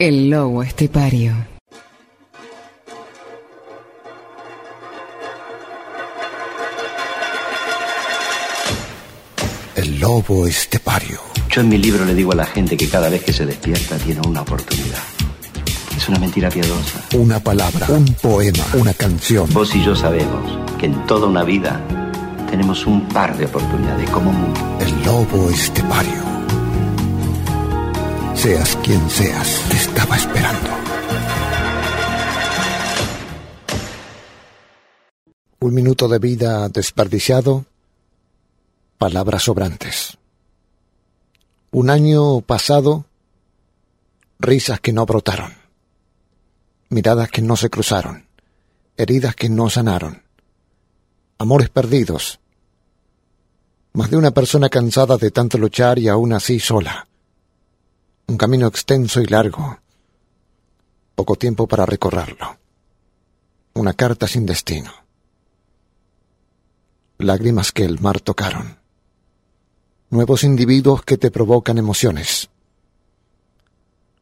El lobo estepario. El lobo estepario. Yo en mi libro le digo a la gente que cada vez que se despierta tiene una oportunidad. Es una mentira piadosa. Una palabra, un poema, una canción. Vos y yo sabemos que en toda una vida tenemos un par de oportunidades como mundo. El lobo estepario. Seas quien seas, te estaba esperando. Un minuto de vida desperdiciado. Palabras sobrantes. Un año pasado. Risas que no brotaron. Miradas que no se cruzaron. Heridas que no sanaron. Amores perdidos. Más de una persona cansada de tanto luchar y aún así sola. Un camino extenso y largo. Poco tiempo para recorrerlo. Una carta sin destino. Lágrimas que el mar tocaron. Nuevos individuos que te provocan emociones.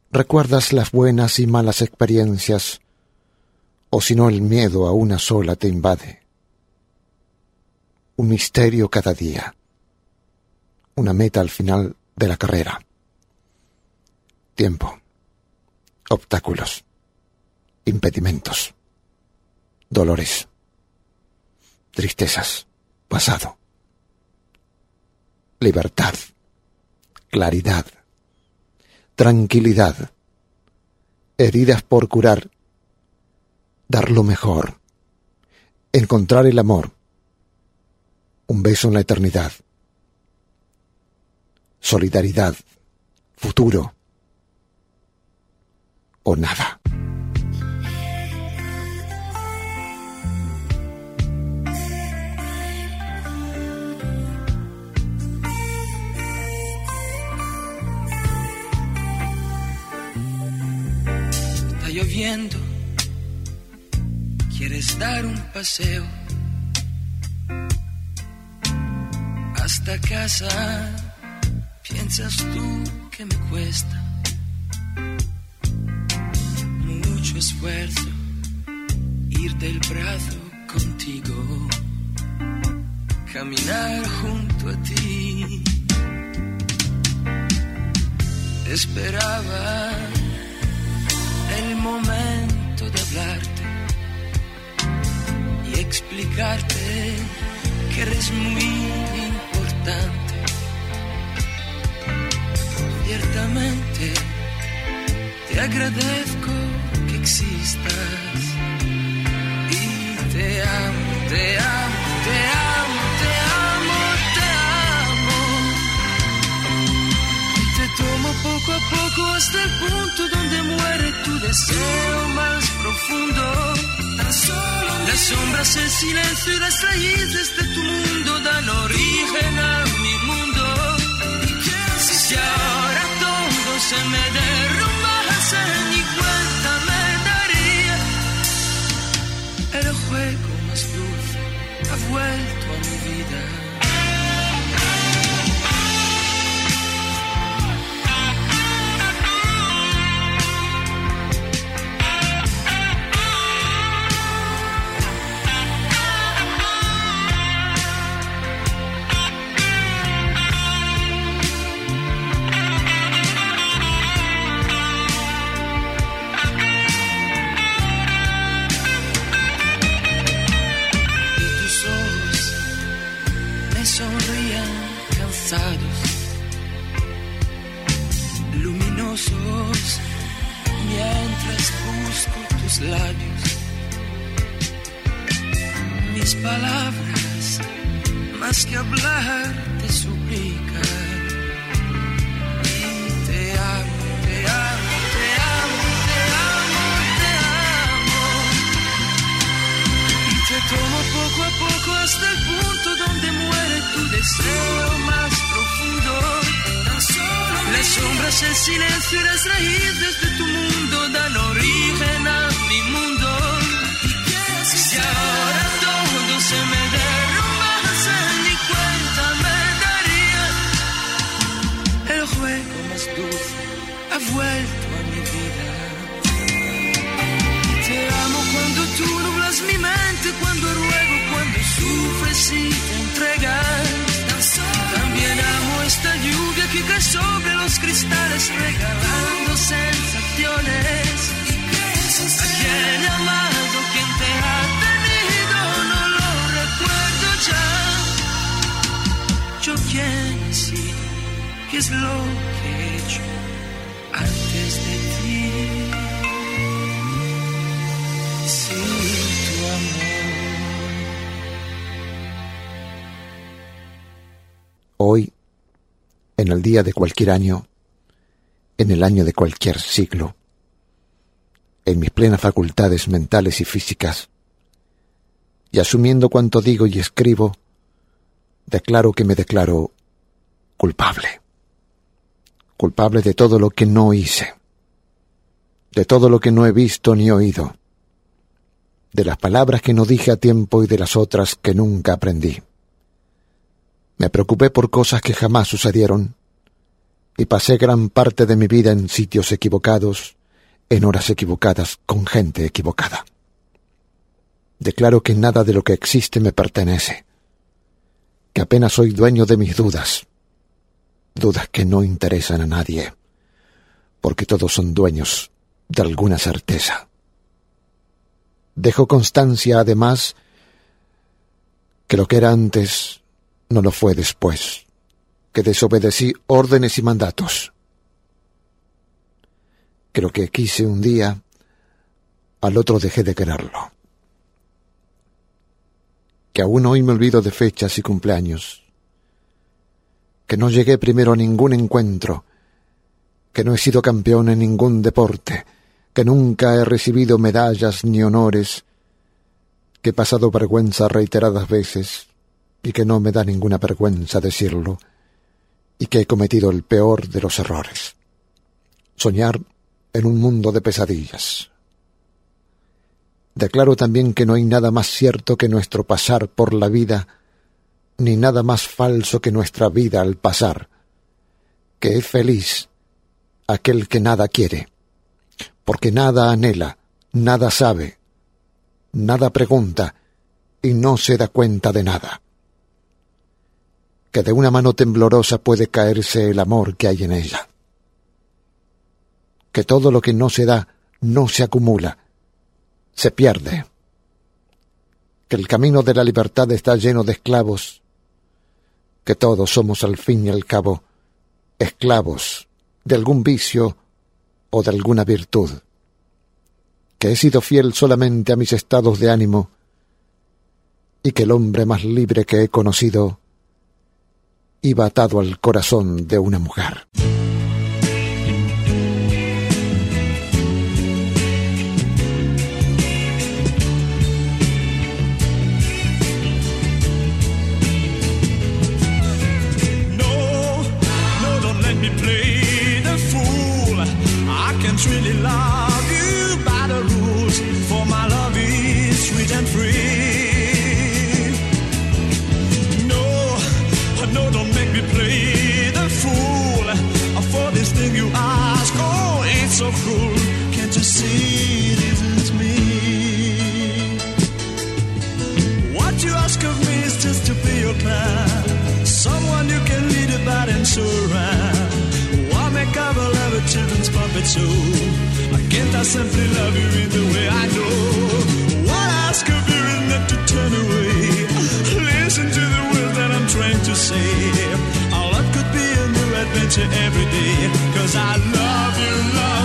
¿Recuerdas las buenas y malas experiencias? O si no el miedo a una sola te invade. Un misterio cada día. Una meta al final de la carrera. Tiempo. Obstáculos. Impedimentos. Dolores. Tristezas. Pasado. Libertad. Claridad. Tranquilidad. Heridas por curar. Dar lo mejor. Encontrar el amor. Un beso en la eternidad. Solidaridad. Futuro o nada. Quieres dar un paseo hasta casa, piensas tú que me cuesta mucho esfuerzo ir del brazo contigo, caminar junto a ti. Esperaba el momento de hablarte y explicarte que eres muy importante. Ciertamente te agradezco que existas y te amo, te amo, te amo, te amo, te amo. Y te tomo poco a poco hasta el punto donde muere tu deseo más profundo. Las sombras, el silencio y las raíces de tu mundo dan origen a mi mundo. Si ahora todo se me derrumbase ni cuenta me daría. El juego más dulce ha vuelto a mi vida. El silencio y las raíces de tu cristales regalando sensaciones. ¿A quién he amado? ¿Quién te ha tenido? No lo recuerdo ya. Yo quién sido, qué es lo que he hecho antes de ti. Sin tu amor. Hoy, en el día de cualquier año, en el año de cualquier siglo, en mis plenas facultades mentales y físicas, y asumiendo cuanto digo y escribo, declaro que me declaro culpable. Culpable de todo lo que no hice, de todo lo que no he visto ni oído, de las palabras que no dije a tiempo y de las otras que nunca aprendí. Me preocupé por cosas que jamás sucedieron y pasé gran parte de mi vida en sitios equivocados, en horas equivocadas, con gente equivocada. Declaro que nada de lo que existe me pertenece, que apenas soy dueño de mis dudas, dudas que no interesan a nadie, porque todos son dueños de alguna certeza. Dejo constancia, además, que lo que era antes no lo fue después, que desobedecí órdenes y mandatos. Lo que quise un día, al otro dejé de quererlo. Que aún hoy me olvido de fechas y cumpleaños. Que no llegué primero a ningún encuentro. Que no he sido campeón en ningún deporte. Que nunca he recibido medallas ni honores. Que he pasado vergüenza reiteradas veces y que no me da ninguna vergüenza decirlo, y que he cometido el peor de los errores. Soñar en un mundo de pesadillas. Declaro también que no hay nada más cierto que nuestro pasar por la vida, ni nada más falso que nuestra vida al pasar, que es feliz aquel que nada quiere, porque nada anhela, nada sabe, nada pregunta, y no se da cuenta de nada que de una mano temblorosa puede caerse el amor que hay en ella. Que todo lo que no se da no se acumula, se pierde. Que el camino de la libertad está lleno de esclavos. Que todos somos al fin y al cabo esclavos de algún vicio o de alguna virtud. Que he sido fiel solamente a mis estados de ánimo y que el hombre más libre que he conocido iba atado al corazón de una mujer. Your clan. Someone you can lead about and so around. Why make up a love a children's puppet show? I can't I simply love you in the way I know? What ask of you not to turn away. Listen to the words that I'm trying to say. Our love could be a new adventure every day. Cause I love you, love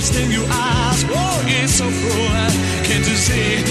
still you ask, oh, it's so cruel. Can't you see?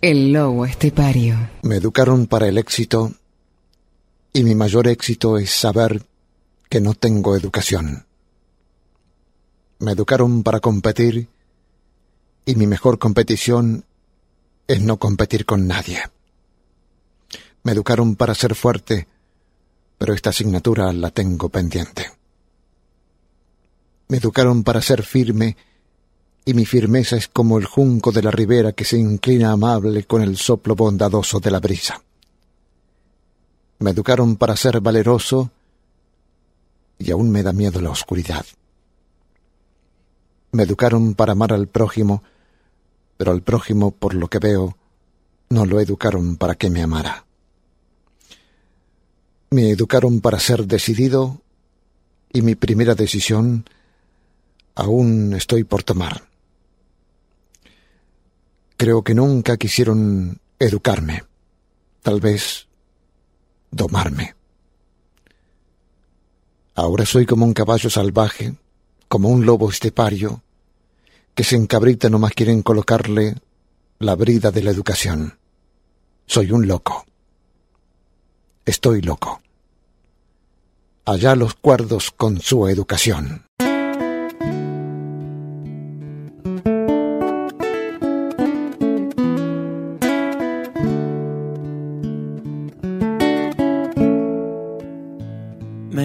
El lobo estepario. Me educaron para el éxito y mi mayor éxito es saber que no tengo educación. Me educaron para competir y mi mejor competición es no competir con nadie. Me educaron para ser fuerte, pero esta asignatura la tengo pendiente. Me educaron para ser firme y mi firmeza es como el junco de la ribera que se inclina amable con el soplo bondadoso de la brisa. Me educaron para ser valeroso y aún me da miedo la oscuridad. Me educaron para amar al prójimo, pero al prójimo, por lo que veo, no lo educaron para que me amara. Me educaron para ser decidido y mi primera decisión aún estoy por tomar. Creo que nunca quisieron educarme, tal vez domarme. Ahora soy como un caballo salvaje, como un lobo estepario, que se encabrita nomás quieren colocarle la brida de la educación. Soy un loco. Estoy loco. Allá los cuerdos con su educación.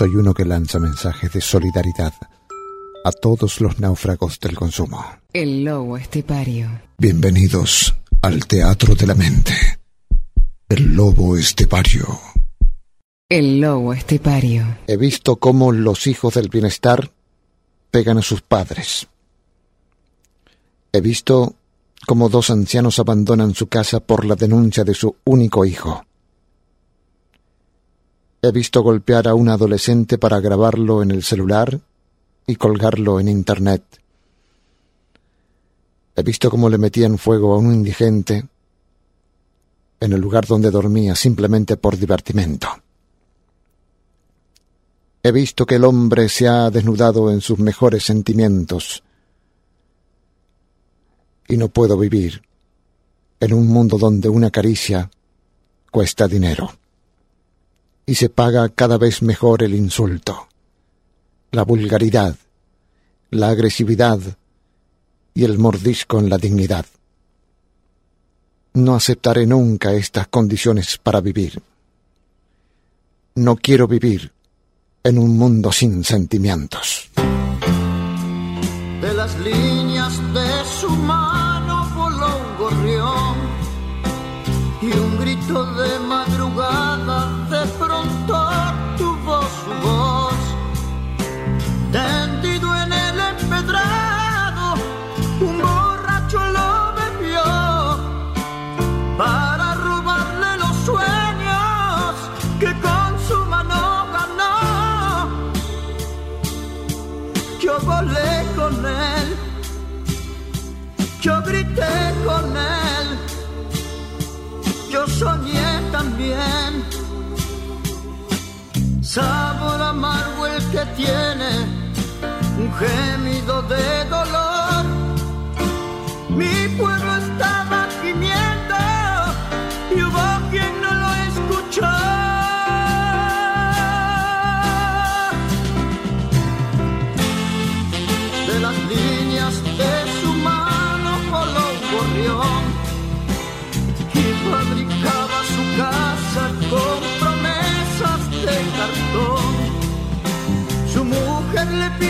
Soy uno que lanza mensajes de solidaridad a todos los náufragos del consumo. El lobo estepario. Bienvenidos al Teatro de la Mente. El lobo estepario. El lobo estepario. He visto cómo los hijos del bienestar pegan a sus padres. He visto cómo dos ancianos abandonan su casa por la denuncia de su único hijo. He visto golpear a un adolescente para grabarlo en el celular y colgarlo en Internet. He visto cómo le metían fuego a un indigente en el lugar donde dormía simplemente por divertimento. He visto que el hombre se ha desnudado en sus mejores sentimientos y no puedo vivir en un mundo donde una caricia cuesta dinero y se paga cada vez mejor el insulto, la vulgaridad, la agresividad y el mordisco en la dignidad. No aceptaré nunca estas condiciones para vivir. No quiero vivir en un mundo sin sentimientos. Yo grité con él, yo soñé también. Sabor amargo el que tiene un gemido de dolor. Mi pueblo gorrión y fabricaba su casa con promesas de cartón. Su mujer le pidió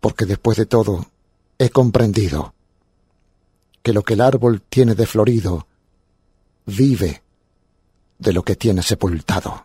porque después de todo he comprendido que lo que el árbol tiene de florido vive de lo que tiene sepultado.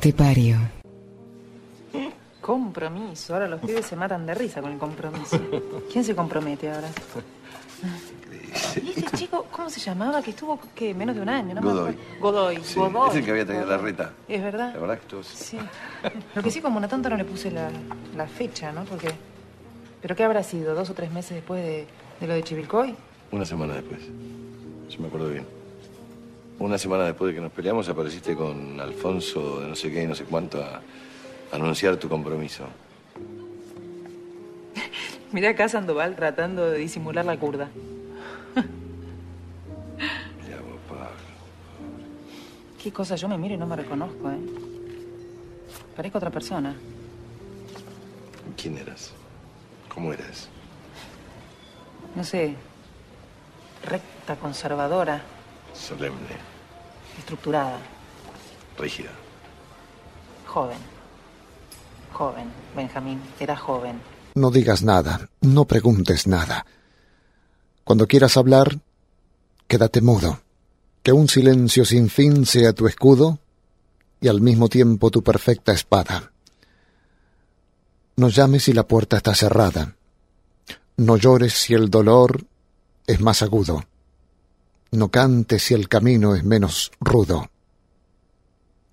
Estepario. Compromiso. Ahora los pibes se matan de risa con el compromiso. ¿Quién se compromete ahora? ¿Y este chico, cómo se llamaba? Que estuvo, ¿qué? Menos de un año, ¿no? me Godoy. acuerdo. Godoy. Sí, Godoy. es el que había traído la reta. Es verdad. La verdad que estuvo... Sí. Lo que sí, como una tonta no le puse la, la fecha, ¿no? Porque... ¿Pero qué habrá sido? ¿Dos o tres meses después de, de lo de Chivilcoy? Una semana después. Yo me acuerdo bien. Una semana después de que nos peleamos apareciste con Alfonso de no sé qué y no sé cuánto a, a anunciar tu compromiso. Mirá acá Sandoval tratando de disimular la curda. Ya vos, Pablo. Qué cosa, yo me miro y no me reconozco, ¿eh? Parezco otra persona. ¿Quién eras? ¿Cómo eras? No sé. Recta, conservadora, Solemne, estructurada, rígida. joven. Joven, Benjamín, era joven. No digas nada, no preguntes nada. Cuando quieras hablar, quédate mudo. Que un silencio sin fin sea tu escudo y al mismo tiempo tu perfecta espada. No llames si la puerta está cerrada. No llores si el dolor es más agudo. No cantes si el camino es menos rudo.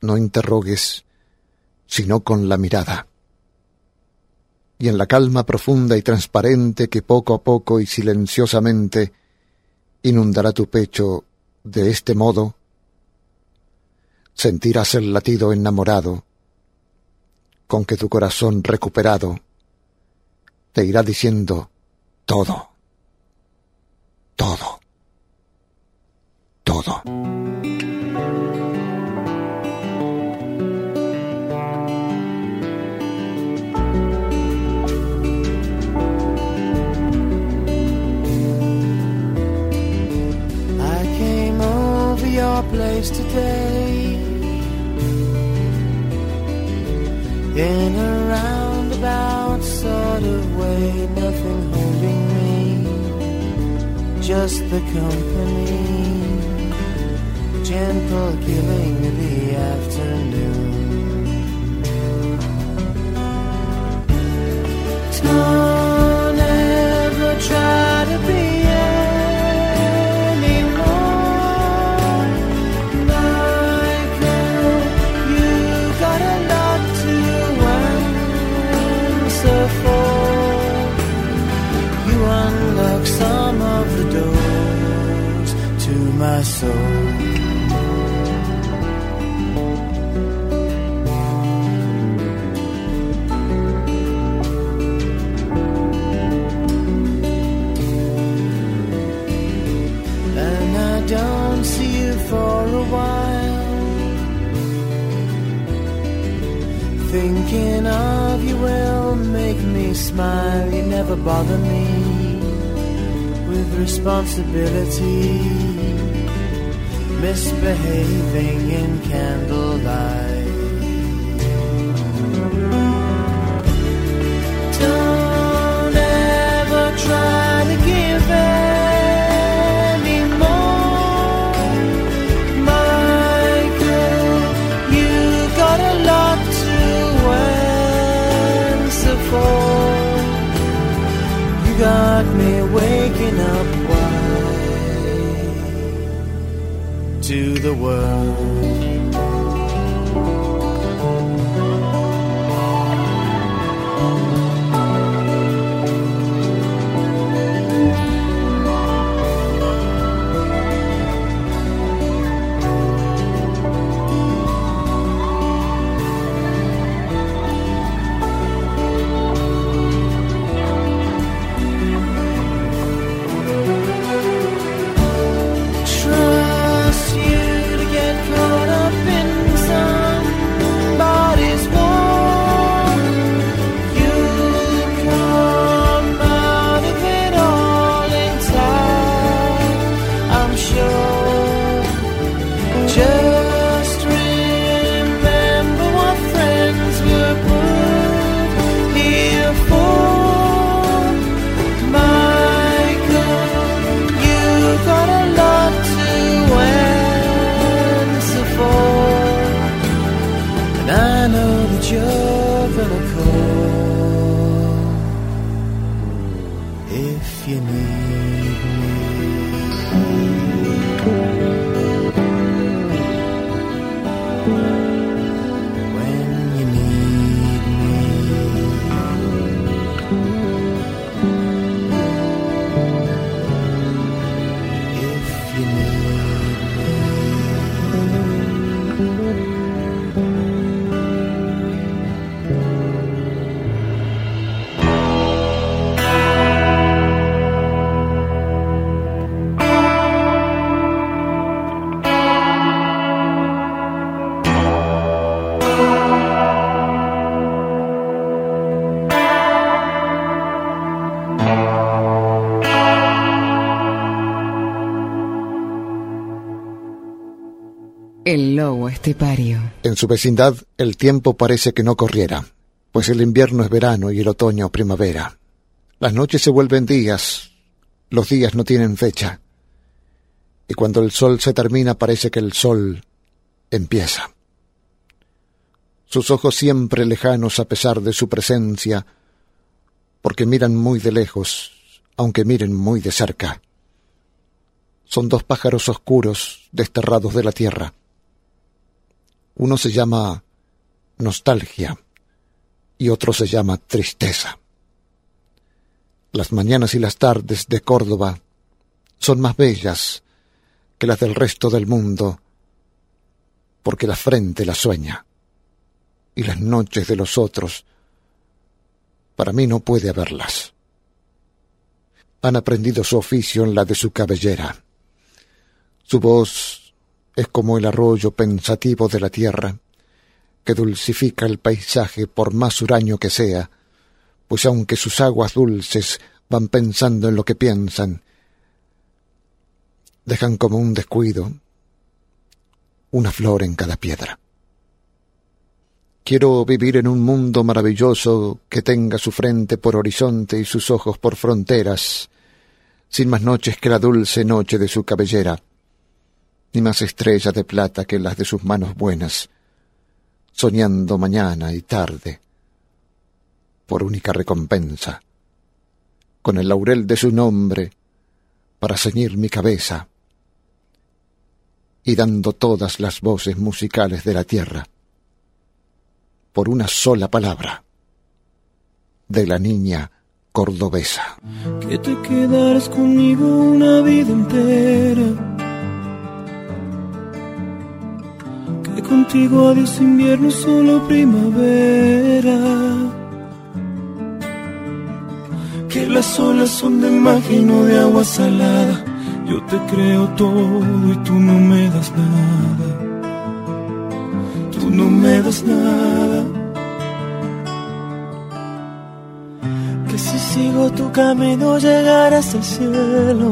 No interrogues, sino con la mirada. Y en la calma profunda y transparente que poco a poco y silenciosamente inundará tu pecho de este modo, sentirás el latido enamorado con que tu corazón recuperado te irá diciendo todo, todo, I came over your place today. In a roundabout sort of way, nothing holding me, just the company, gentle giving the afternoon. Don't ever try to be anymore. Michael, Thinking of you will make me smile. You never bother me with responsibility. Misbehaving in candlelight. Got me waking up wide to the world. Estepario. En su vecindad el tiempo parece que no corriera, pues el invierno es verano y el otoño primavera. Las noches se vuelven días, los días no tienen fecha, y cuando el sol se termina parece que el sol empieza. Sus ojos siempre lejanos a pesar de su presencia, porque miran muy de lejos, aunque miren muy de cerca. Son dos pájaros oscuros desterrados de la tierra. Uno se llama nostalgia y otro se llama tristeza. Las mañanas y las tardes de Córdoba son más bellas que las del resto del mundo, porque la frente la sueña, y las noches de los otros, para mí no puede haberlas. Han aprendido su oficio en la de su cabellera. Su voz es como el arroyo pensativo de la tierra, que dulcifica el paisaje por más huraño que sea, pues aunque sus aguas dulces van pensando en lo que piensan, dejan como un descuido una flor en cada piedra. Quiero vivir en un mundo maravilloso que tenga su frente por horizonte y sus ojos por fronteras, sin más noches que la dulce noche de su cabellera, ni más estrellas de plata que las de sus manos buenas, soñando mañana y tarde, por única recompensa, con el laurel de su nombre para ceñir mi cabeza, y dando todas las voces musicales de la tierra, por una sola palabra, de la niña cordobesa. Que te quedarás conmigo una vida entera. Contigo adiós invierno, solo primavera. Que las olas son de magia no de agua salada. Yo te creo todo y tú no me das nada. Tú no me das nada. Que si sigo tu camino llegarás al cielo.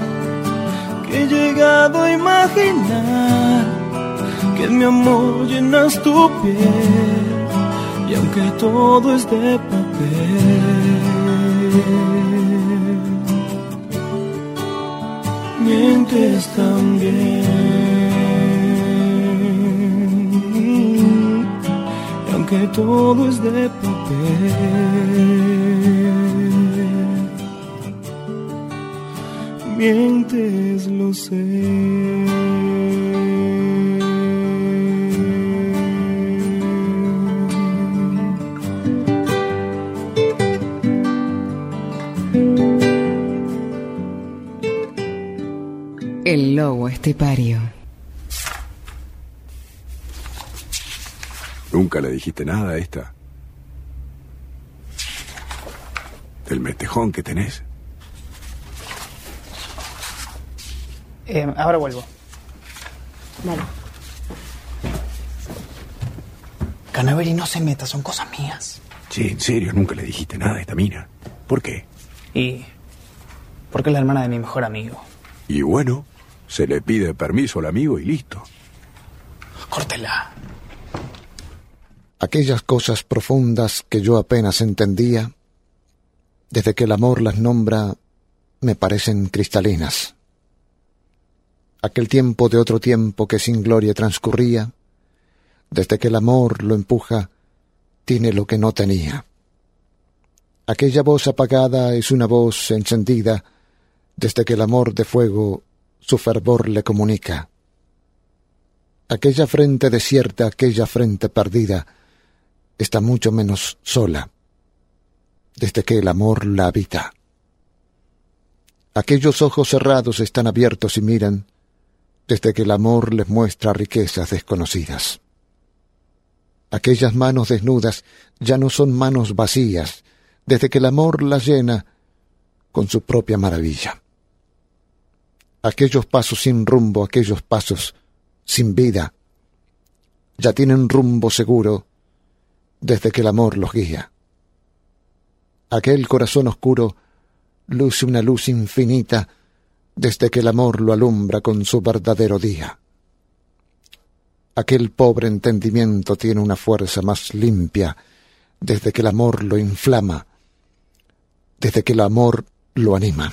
imaginar que mi amor llenas tu piel. Y aunque todo es de papel, mientes también. Y aunque todo es de papel, mientes, lo sé. El lobo estepario. ¿Nunca le dijiste nada a esta? ¿Del metejón que tenés? Eh, ahora vuelvo. Dale. Canaveri, no se meta, son cosas mías. Sí, en serio, nunca le dijiste nada a esta mina. ¿Por qué? Y. Porque es la hermana de mi mejor amigo. Y bueno, se le pide permiso al amigo y listo. Córtela. Aquellas cosas profundas que yo apenas entendía, desde que el amor las nombra, me parecen cristalinas. Aquel tiempo de otro tiempo que sin gloria transcurría, desde que el amor lo empuja, tiene lo que no tenía. Aquella voz apagada es una voz encendida desde que el amor de fuego su fervor le comunica. Aquella frente desierta, aquella frente perdida, está mucho menos sola desde que el amor la habita. Aquellos ojos cerrados están abiertos y miran desde que el amor les muestra riquezas desconocidas. Aquellas manos desnudas ya no son manos vacías, desde que el amor las llena con su propia maravilla. Aquellos pasos sin rumbo, aquellos pasos sin vida, ya tienen rumbo seguro desde que el amor los guía. Aquel corazón oscuro luce una luz infinita desde que el amor lo alumbra con su verdadero día. Aquel pobre entendimiento tiene una fuerza más limpia desde que el amor lo inflama, desde que el amor lo anima.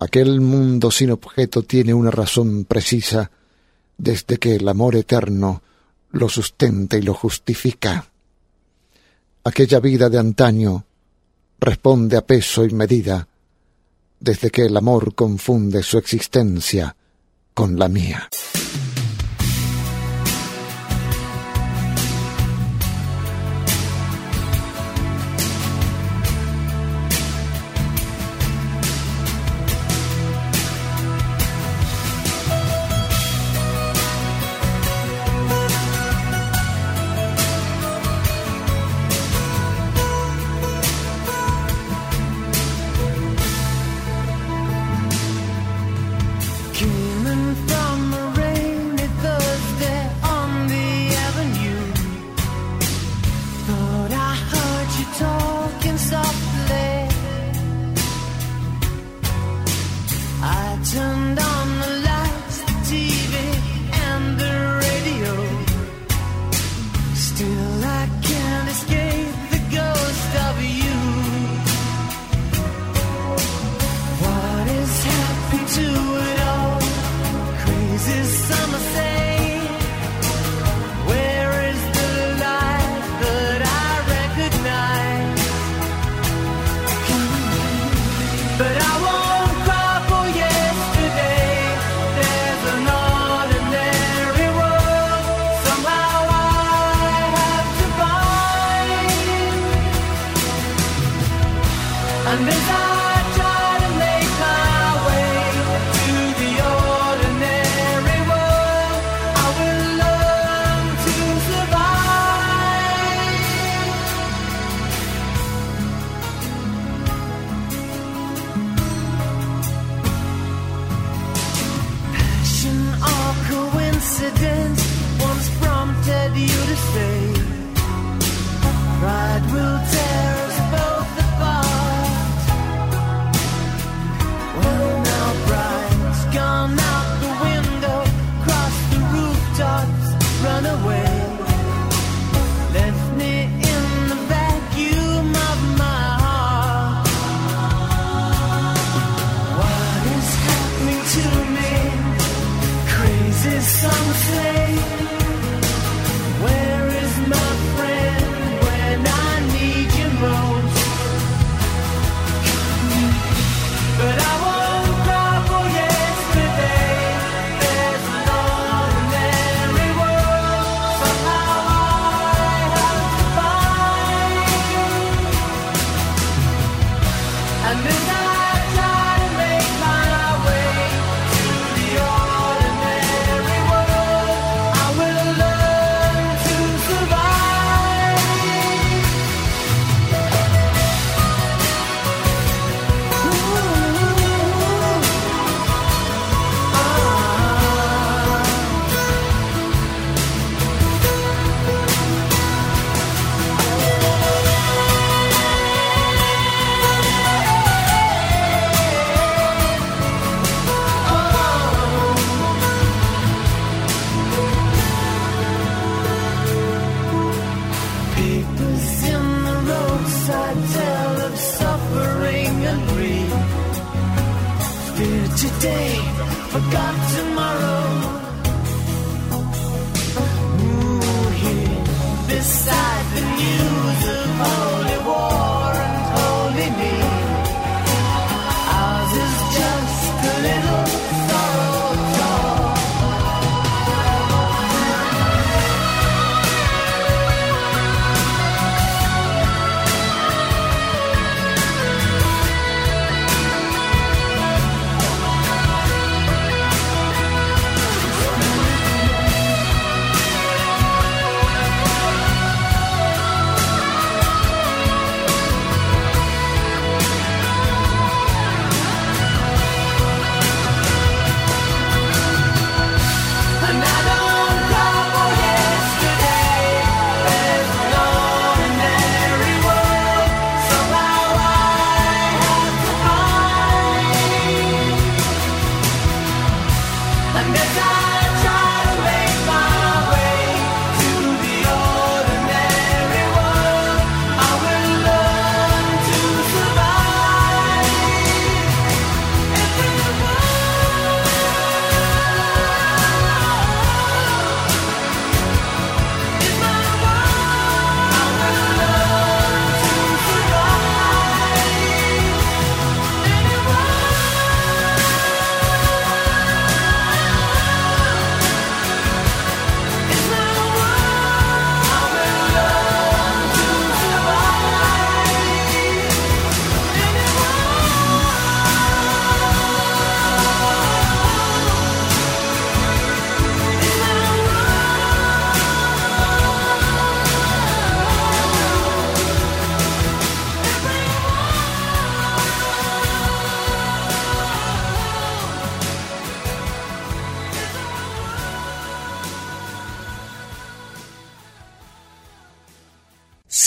Aquel mundo sin objeto tiene una razón precisa desde que el amor eterno lo sustenta y lo justifica. Aquella vida de antaño responde a peso y medida desde que el amor confunde su existencia con la mía.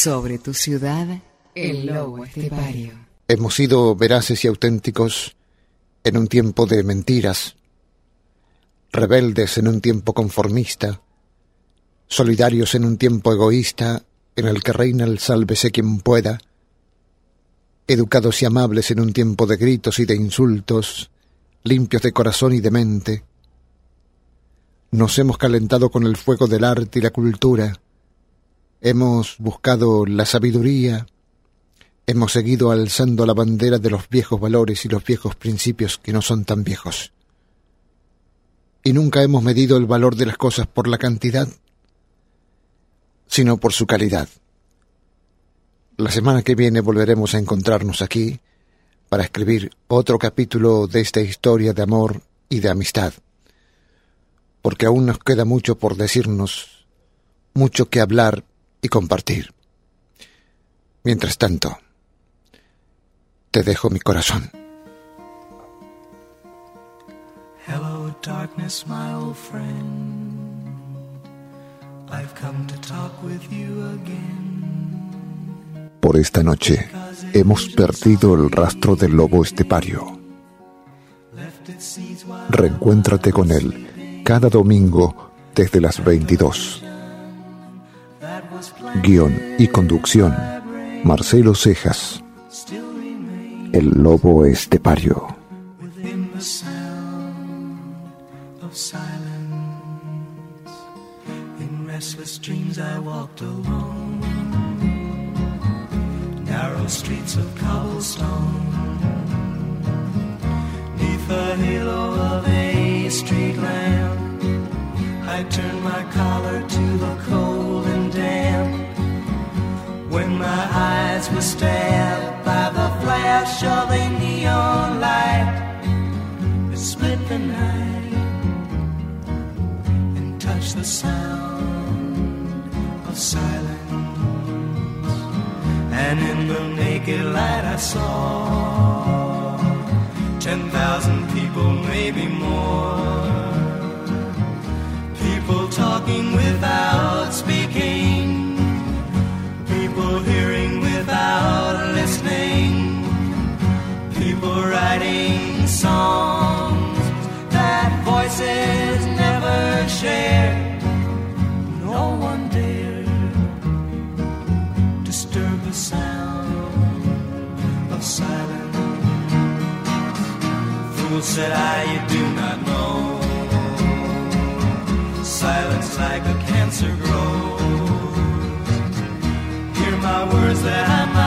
Sobre tu ciudad, el lobo estepario. Hemos sido veraces y auténticos en un tiempo de mentiras, rebeldes en un tiempo conformista, solidarios en un tiempo egoísta en el que reina el sálvese quien pueda, educados y amables en un tiempo de gritos y de insultos, limpios de corazón y de mente. Nos hemos calentado con el fuego del arte y la cultura, hemos buscado la sabiduría, hemos seguido alzando la bandera de los viejos valores y los viejos principios que no son tan viejos. Y nunca hemos medido el valor de las cosas por la cantidad, sino por su calidad. La semana que viene volveremos a encontrarnos aquí para escribir otro capítulo de esta historia de amor y de amistad, porque aún nos queda mucho por decirnos, mucho que hablar y compartir. Mientras tanto, te dejo mi corazón. Hello, darkness, my old friend. I've come to talk with you again. Por esta noche hemos perdido el rastro del lobo estepario. Reencuéntrate con él cada domingo desde las 22. Guión y conducción, Marcelo Cejas. El lobo estepario. within the sound naked light, I saw ten thousand people, maybe more. People talking without speaking People hearing without listening. People writing songs that voices never shared. Said I, you do not know. Silence like a cancer grows. Hear my words that I might.